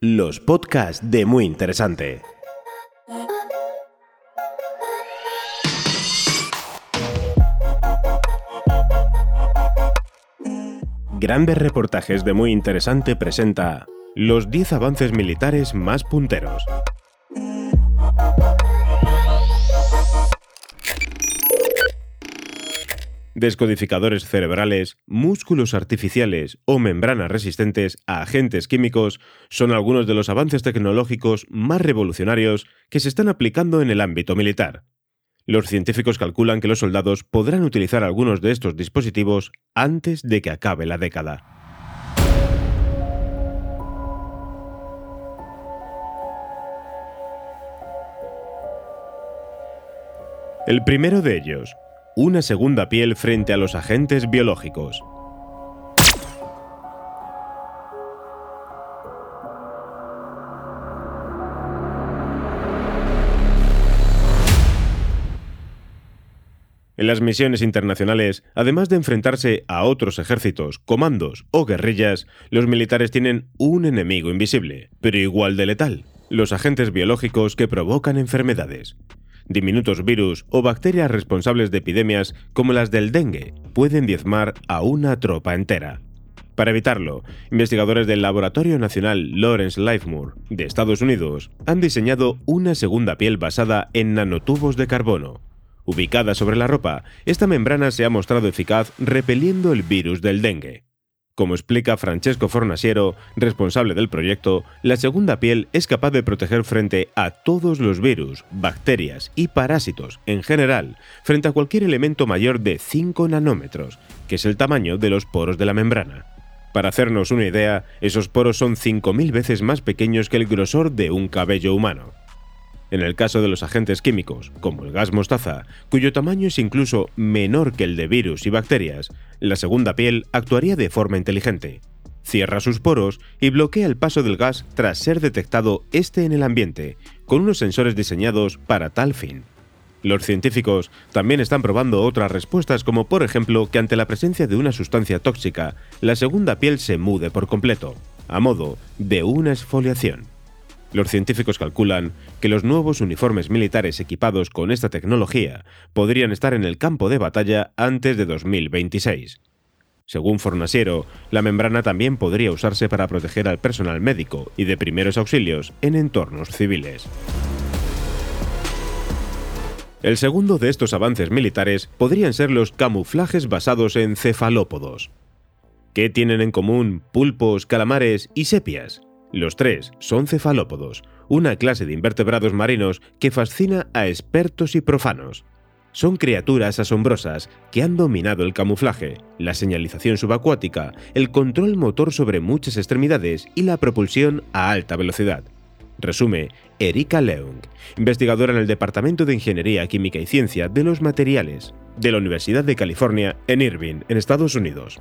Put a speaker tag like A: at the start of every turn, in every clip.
A: Los podcasts de Muy Interesante. Grandes reportajes de Muy Interesante presenta los 10 avances militares más punteros. Descodificadores cerebrales, músculos artificiales o membranas resistentes a agentes químicos son algunos de los avances tecnológicos más revolucionarios que se están aplicando en el ámbito militar. Los científicos calculan que los soldados podrán utilizar algunos de estos dispositivos antes de que acabe la década. El primero de ellos, una segunda piel frente a los agentes biológicos. En las misiones internacionales, además de enfrentarse a otros ejércitos, comandos o guerrillas, los militares tienen un enemigo invisible, pero igual de letal, los agentes biológicos que provocan enfermedades. Diminutos virus o bacterias responsables de epidemias como las del dengue pueden diezmar a una tropa entera. Para evitarlo, investigadores del Laboratorio Nacional Lawrence Livermore de Estados Unidos han diseñado una segunda piel basada en nanotubos de carbono. Ubicada sobre la ropa, esta membrana se ha mostrado eficaz repeliendo el virus del dengue. Como explica Francesco Fornasiero, responsable del proyecto, la segunda piel es capaz de proteger frente a todos los virus, bacterias y parásitos en general, frente a cualquier elemento mayor de 5 nanómetros, que es el tamaño de los poros de la membrana. Para hacernos una idea, esos poros son 5.000 veces más pequeños que el grosor de un cabello humano. En el caso de los agentes químicos, como el gas mostaza, cuyo tamaño es incluso menor que el de virus y bacterias, la segunda piel actuaría de forma inteligente. Cierra sus poros y bloquea el paso del gas tras ser detectado este en el ambiente, con unos sensores diseñados para tal fin. Los científicos también están probando otras respuestas como por ejemplo que ante la presencia de una sustancia tóxica, la segunda piel se mude por completo, a modo de una exfoliación. Los científicos calculan que los nuevos uniformes militares equipados con esta tecnología podrían estar en el campo de batalla antes de 2026. Según Fornasiero, la membrana también podría usarse para proteger al personal médico y de primeros auxilios en entornos civiles. El segundo de estos avances militares podrían ser los camuflajes basados en cefalópodos. ¿Qué tienen en común pulpos, calamares y sepias? Los tres son cefalópodos, una clase de invertebrados marinos que fascina a expertos y profanos. Son criaturas asombrosas que han dominado el camuflaje, la señalización subacuática, el control motor sobre muchas extremidades y la propulsión a alta velocidad. Resume Erika Leung, investigadora en el Departamento de Ingeniería Química y Ciencia de los Materiales de la Universidad de California en Irvine, en Estados Unidos.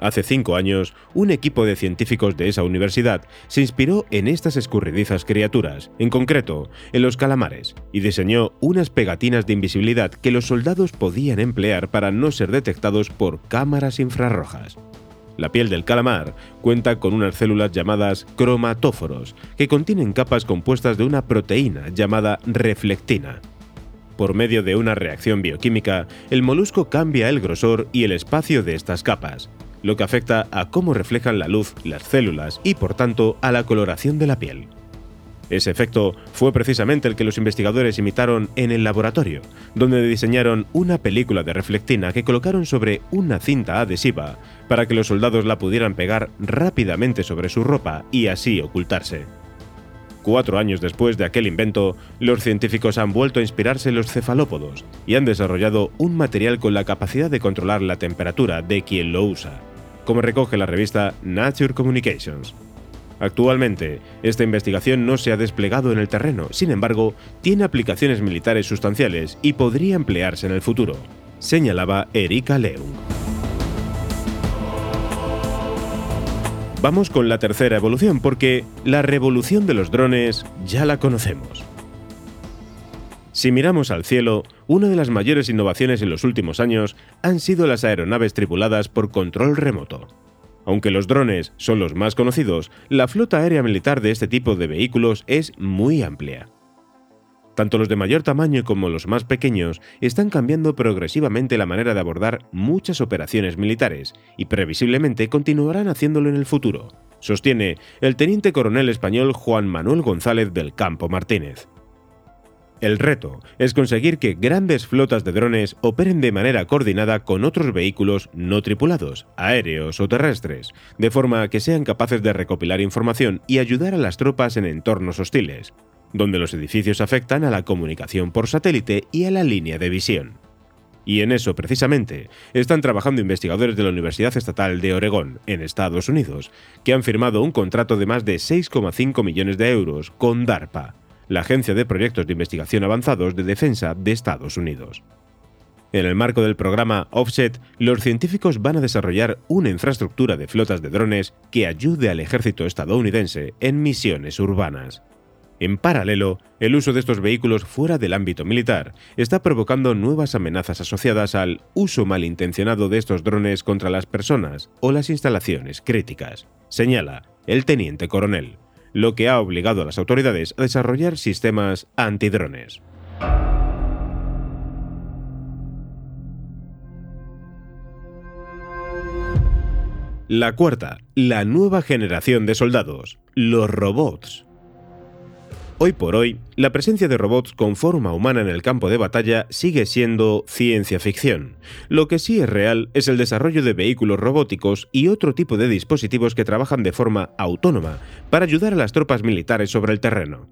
A: Hace cinco años, un equipo de científicos de esa universidad se inspiró en estas escurridizas criaturas, en concreto, en los calamares, y diseñó unas pegatinas de invisibilidad que los soldados podían emplear para no ser detectados por cámaras infrarrojas. La piel del calamar cuenta con unas células llamadas cromatóforos, que contienen capas compuestas de una proteína llamada reflectina. Por medio de una reacción bioquímica, el molusco cambia el grosor y el espacio de estas capas, lo que afecta a cómo reflejan la luz las células y por tanto a la coloración de la piel. Ese efecto fue precisamente el que los investigadores imitaron en el laboratorio, donde diseñaron una película de reflectina que colocaron sobre una cinta adhesiva para que los soldados la pudieran pegar rápidamente sobre su ropa y así ocultarse. Cuatro años después de aquel invento, los científicos han vuelto a inspirarse en los cefalópodos y han desarrollado un material con la capacidad de controlar la temperatura de quien lo usa, como recoge la revista Nature Communications. Actualmente, esta investigación no se ha desplegado en el terreno, sin embargo, tiene aplicaciones militares sustanciales y podría emplearse en el futuro, señalaba Erika Leung. Vamos con la tercera evolución porque la revolución de los drones ya la conocemos. Si miramos al cielo, una de las mayores innovaciones en los últimos años han sido las aeronaves tripuladas por control remoto. Aunque los drones son los más conocidos, la flota aérea militar de este tipo de vehículos es muy amplia. Tanto los de mayor tamaño como los más pequeños están cambiando progresivamente la manera de abordar muchas operaciones militares y previsiblemente continuarán haciéndolo en el futuro, sostiene el teniente coronel español Juan Manuel González del Campo Martínez. El reto es conseguir que grandes flotas de drones operen de manera coordinada con otros vehículos no tripulados, aéreos o terrestres, de forma que sean capaces de recopilar información y ayudar a las tropas en entornos hostiles, donde los edificios afectan a la comunicación por satélite y a la línea de visión. Y en eso, precisamente, están trabajando investigadores de la Universidad Estatal de Oregón, en Estados Unidos, que han firmado un contrato de más de 6,5 millones de euros con DARPA, la Agencia de Proyectos de Investigación Avanzados de Defensa de Estados Unidos. En el marco del programa Offset, los científicos van a desarrollar una infraestructura de flotas de drones que ayude al ejército estadounidense en misiones urbanas. En paralelo, el uso de estos vehículos fuera del ámbito militar está provocando nuevas amenazas asociadas al uso malintencionado de estos drones contra las personas o las instalaciones críticas, señala el teniente coronel lo que ha obligado a las autoridades a desarrollar sistemas antidrones. La cuarta, la nueva generación de soldados, los robots. Hoy por hoy, la presencia de robots con forma humana en el campo de batalla sigue siendo ciencia ficción. Lo que sí es real es el desarrollo de vehículos robóticos y otro tipo de dispositivos que trabajan de forma autónoma para ayudar a las tropas militares sobre el terreno.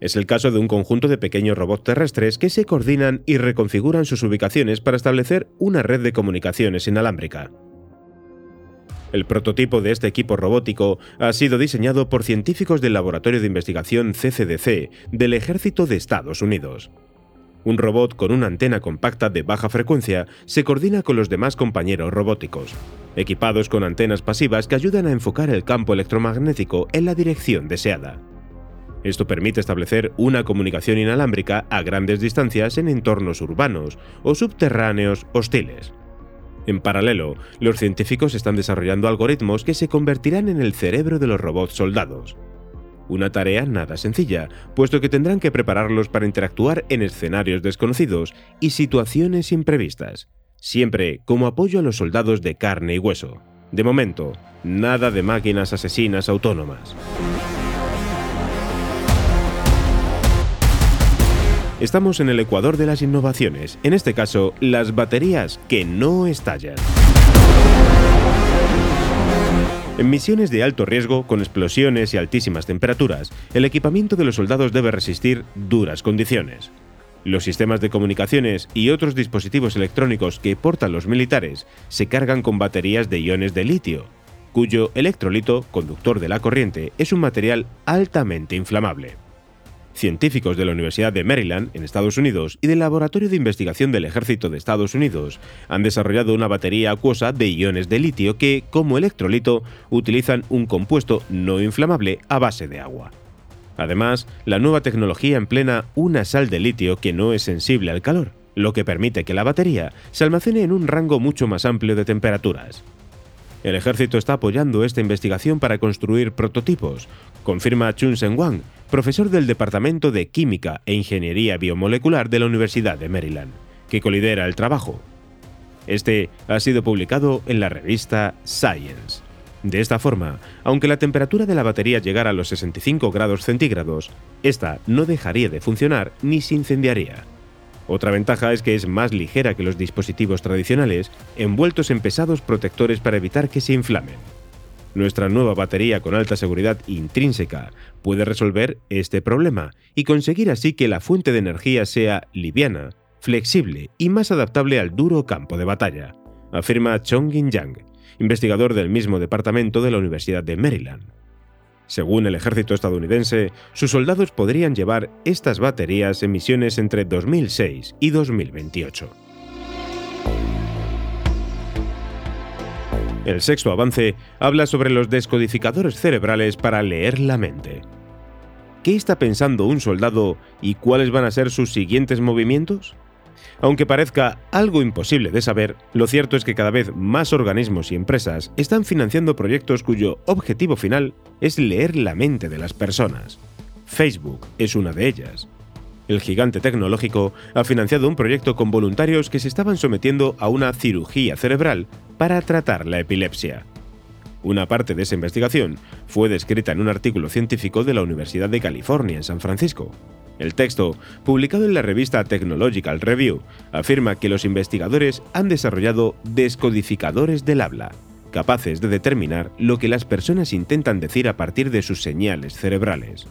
A: Es el caso de un conjunto de pequeños robots terrestres que se coordinan y reconfiguran sus ubicaciones para establecer una red de comunicaciones inalámbrica. El prototipo de este equipo robótico ha sido diseñado por científicos del Laboratorio de Investigación CCDC del Ejército de Estados Unidos. Un robot con una antena compacta de baja frecuencia se coordina con los demás compañeros robóticos, equipados con antenas pasivas que ayudan a enfocar el campo electromagnético en la dirección deseada. Esto permite establecer una comunicación inalámbrica a grandes distancias en entornos urbanos o subterráneos hostiles. En paralelo, los científicos están desarrollando algoritmos que se convertirán en el cerebro de los robots soldados. Una tarea nada sencilla, puesto que tendrán que prepararlos para interactuar en escenarios desconocidos y situaciones imprevistas, siempre como apoyo a los soldados de carne y hueso. De momento, nada de máquinas asesinas autónomas. Estamos en el ecuador de las innovaciones, en este caso, las baterías que no estallan. En misiones de alto riesgo, con explosiones y altísimas temperaturas, el equipamiento de los soldados debe resistir duras condiciones. Los sistemas de comunicaciones y otros dispositivos electrónicos que portan los militares se cargan con baterías de iones de litio, cuyo electrolito, conductor de la corriente, es un material altamente inflamable científicos de la Universidad de Maryland, en Estados Unidos, y del Laboratorio de Investigación del Ejército de Estados Unidos han desarrollado una batería acuosa de iones de litio que, como electrolito, utilizan un compuesto no inflamable a base de agua. Además, la nueva tecnología emplena una sal de litio que no es sensible al calor, lo que permite que la batería se almacene en un rango mucho más amplio de temperaturas. El ejército está apoyando esta investigación para construir prototipos, confirma Chun Sen Wang, profesor del Departamento de Química e Ingeniería Biomolecular de la Universidad de Maryland, que colidera el trabajo. Este ha sido publicado en la revista Science. De esta forma, aunque la temperatura de la batería llegara a los 65 grados centígrados, esta no dejaría de funcionar ni se incendiaría. Otra ventaja es que es más ligera que los dispositivos tradicionales, envueltos en pesados protectores para evitar que se inflamen. Nuestra nueva batería con alta seguridad intrínseca puede resolver este problema y conseguir así que la fuente de energía sea liviana, flexible y más adaptable al duro campo de batalla, afirma Chongin Yang, investigador del mismo departamento de la Universidad de Maryland. Según el ejército estadounidense, sus soldados podrían llevar estas baterías en misiones entre 2006 y 2028. El sexto avance habla sobre los descodificadores cerebrales para leer la mente. ¿Qué está pensando un soldado y cuáles van a ser sus siguientes movimientos? Aunque parezca algo imposible de saber, lo cierto es que cada vez más organismos y empresas están financiando proyectos cuyo objetivo final es leer la mente de las personas. Facebook es una de ellas. El gigante tecnológico ha financiado un proyecto con voluntarios que se estaban sometiendo a una cirugía cerebral para tratar la epilepsia. Una parte de esa investigación fue descrita en un artículo científico de la Universidad de California en San Francisco. El texto, publicado en la revista Technological Review, afirma que los investigadores han desarrollado descodificadores del habla, capaces de determinar lo que las personas intentan decir a partir de sus señales cerebrales.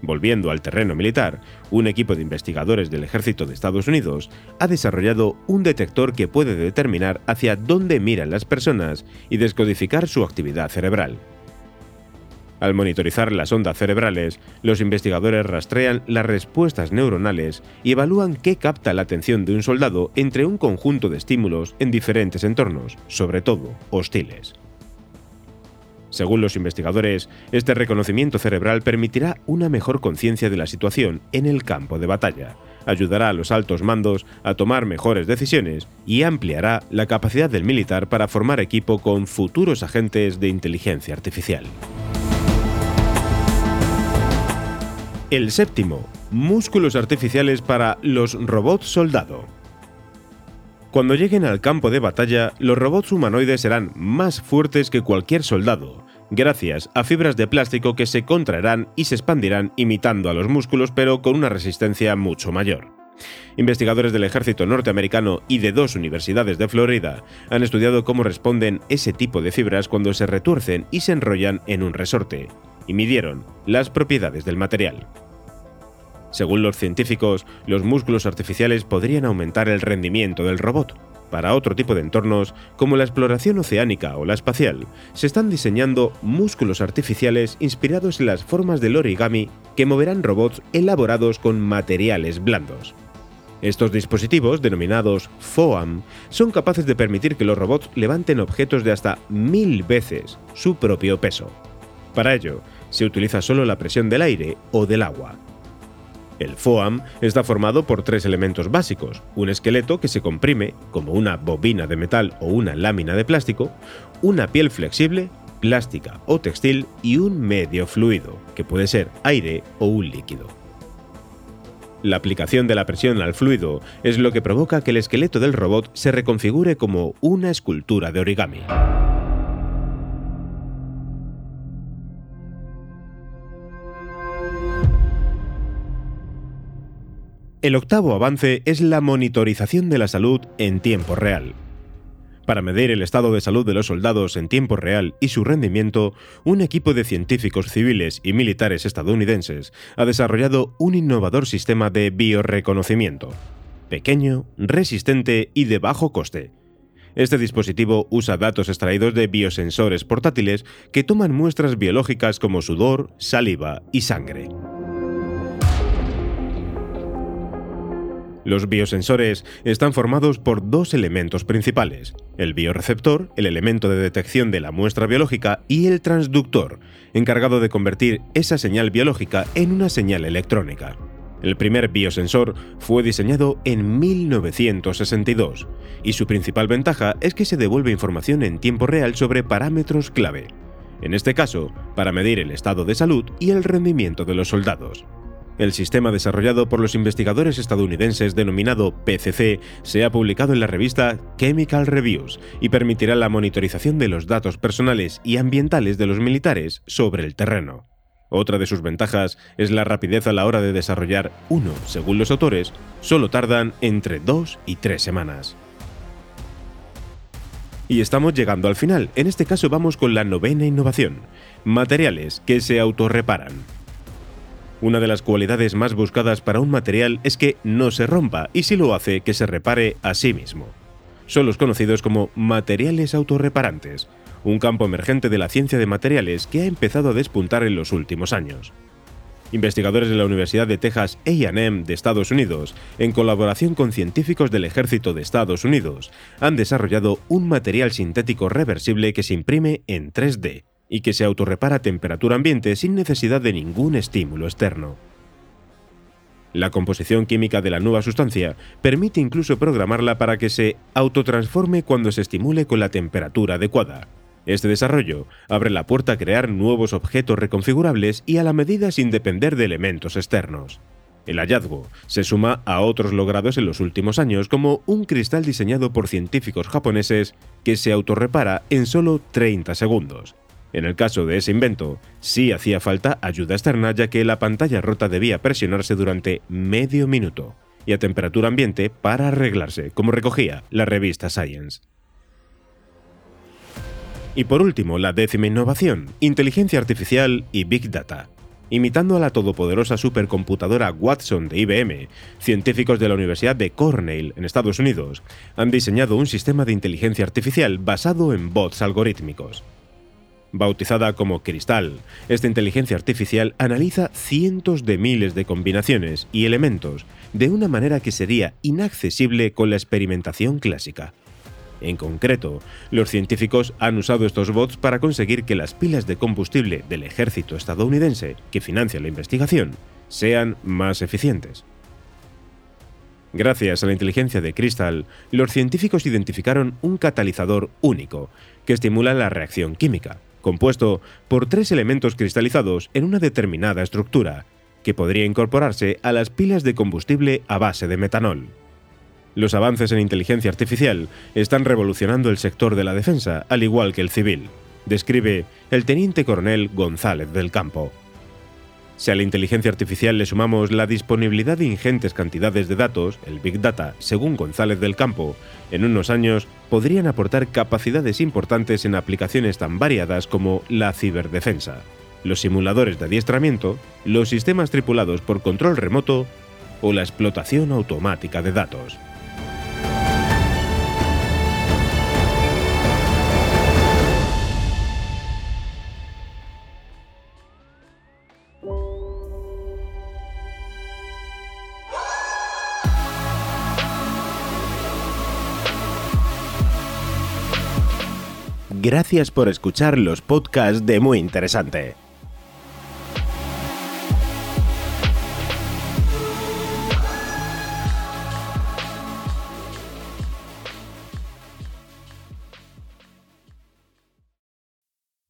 A: Volviendo al terreno militar, un equipo de investigadores del ejército de Estados Unidos ha desarrollado un detector que puede determinar hacia dónde miran las personas y descodificar su actividad cerebral. Al monitorizar las ondas cerebrales, los investigadores rastrean las respuestas neuronales y evalúan qué capta la atención de un soldado entre un conjunto de estímulos en diferentes entornos, sobre todo hostiles. Según los investigadores, este reconocimiento cerebral permitirá una mejor conciencia de la situación en el campo de batalla, ayudará a los altos mandos a tomar mejores decisiones y ampliará la capacidad del militar para formar equipo con futuros agentes de inteligencia artificial. El séptimo, músculos artificiales para los robots soldado. Cuando lleguen al campo de batalla, los robots humanoides serán más fuertes que cualquier soldado, gracias a fibras de plástico que se contraerán y se expandirán imitando a los músculos pero con una resistencia mucho mayor. Investigadores del ejército norteamericano y de dos universidades de Florida han estudiado cómo responden ese tipo de fibras cuando se retuercen y se enrollan en un resorte, y midieron las propiedades del material. Según los científicos, los músculos artificiales podrían aumentar el rendimiento del robot. Para otro tipo de entornos, como la exploración oceánica o la espacial, se están diseñando músculos artificiales inspirados en las formas del origami que moverán robots elaborados con materiales blandos. Estos dispositivos, denominados FOAM, son capaces de permitir que los robots levanten objetos de hasta mil veces su propio peso. Para ello, se utiliza solo la presión del aire o del agua. El FOAM está formado por tres elementos básicos, un esqueleto que se comprime, como una bobina de metal o una lámina de plástico, una piel flexible, plástica o textil y un medio fluido, que puede ser aire o un líquido. La aplicación de la presión al fluido es lo que provoca que el esqueleto del robot se reconfigure como una escultura de origami. El octavo avance es la monitorización de la salud en tiempo real. Para medir el estado de salud de los soldados en tiempo real y su rendimiento, un equipo de científicos civiles y militares estadounidenses ha desarrollado un innovador sistema de bioreconocimiento. Pequeño, resistente y de bajo coste. Este dispositivo usa datos extraídos de biosensores portátiles que toman muestras biológicas como sudor, saliva y sangre. Los biosensores están formados por dos elementos principales, el bioreceptor, el elemento de detección de la muestra biológica, y el transductor, encargado de convertir esa señal biológica en una señal electrónica. El primer biosensor fue diseñado en 1962 y su principal ventaja es que se devuelve información en tiempo real sobre parámetros clave, en este caso, para medir el estado de salud y el rendimiento de los soldados. El sistema desarrollado por los investigadores estadounidenses denominado PCC se ha publicado en la revista Chemical Reviews y permitirá la monitorización de los datos personales y ambientales de los militares sobre el terreno. Otra de sus ventajas es la rapidez a la hora de desarrollar uno, según los autores, solo tardan entre dos y tres semanas. Y estamos llegando al final. En este caso vamos con la novena innovación. Materiales que se autorreparan. Una de las cualidades más buscadas para un material es que no se rompa y si lo hace, que se repare a sí mismo. Son los conocidos como materiales autorreparantes, un campo emergente de la ciencia de materiales que ha empezado a despuntar en los últimos años. Investigadores de la Universidad de Texas AM de Estados Unidos, en colaboración con científicos del Ejército de Estados Unidos, han desarrollado un material sintético reversible que se imprime en 3D y que se autorrepara a temperatura ambiente sin necesidad de ningún estímulo externo. La composición química de la nueva sustancia permite incluso programarla para que se autotransforme cuando se estimule con la temperatura adecuada. Este desarrollo abre la puerta a crear nuevos objetos reconfigurables y a la medida sin depender de elementos externos. El hallazgo se suma a otros logrados en los últimos años, como un cristal diseñado por científicos japoneses que se autorrepara en solo 30 segundos, en el caso de ese invento, sí hacía falta ayuda externa ya que la pantalla rota debía presionarse durante medio minuto y a temperatura ambiente para arreglarse, como recogía la revista Science. Y por último, la décima innovación, inteligencia artificial y Big Data. Imitando a la todopoderosa supercomputadora Watson de IBM, científicos de la Universidad de Cornell, en Estados Unidos, han diseñado un sistema de inteligencia artificial basado en bots algorítmicos. Bautizada como Cristal, esta inteligencia artificial analiza cientos de miles de combinaciones y elementos de una manera que sería inaccesible con la experimentación clásica. En concreto, los científicos han usado estos bots para conseguir que las pilas de combustible del ejército estadounidense que financia la investigación sean más eficientes. Gracias a la inteligencia de Crystal, los científicos identificaron un catalizador único que estimula la reacción química, compuesto por tres elementos cristalizados en una determinada estructura, que podría incorporarse a las pilas de combustible a base de metanol. Los avances en inteligencia artificial están revolucionando el sector de la defensa, al igual que el civil, describe el teniente coronel González del Campo. Si a la inteligencia artificial le sumamos la disponibilidad de ingentes cantidades de datos, el Big Data, según González del Campo, en unos años podrían aportar capacidades importantes en aplicaciones tan variadas como la ciberdefensa, los simuladores de adiestramiento, los sistemas tripulados por control remoto o la explotación automática de datos. Gracias por escuchar los podcasts de Muy Interesante.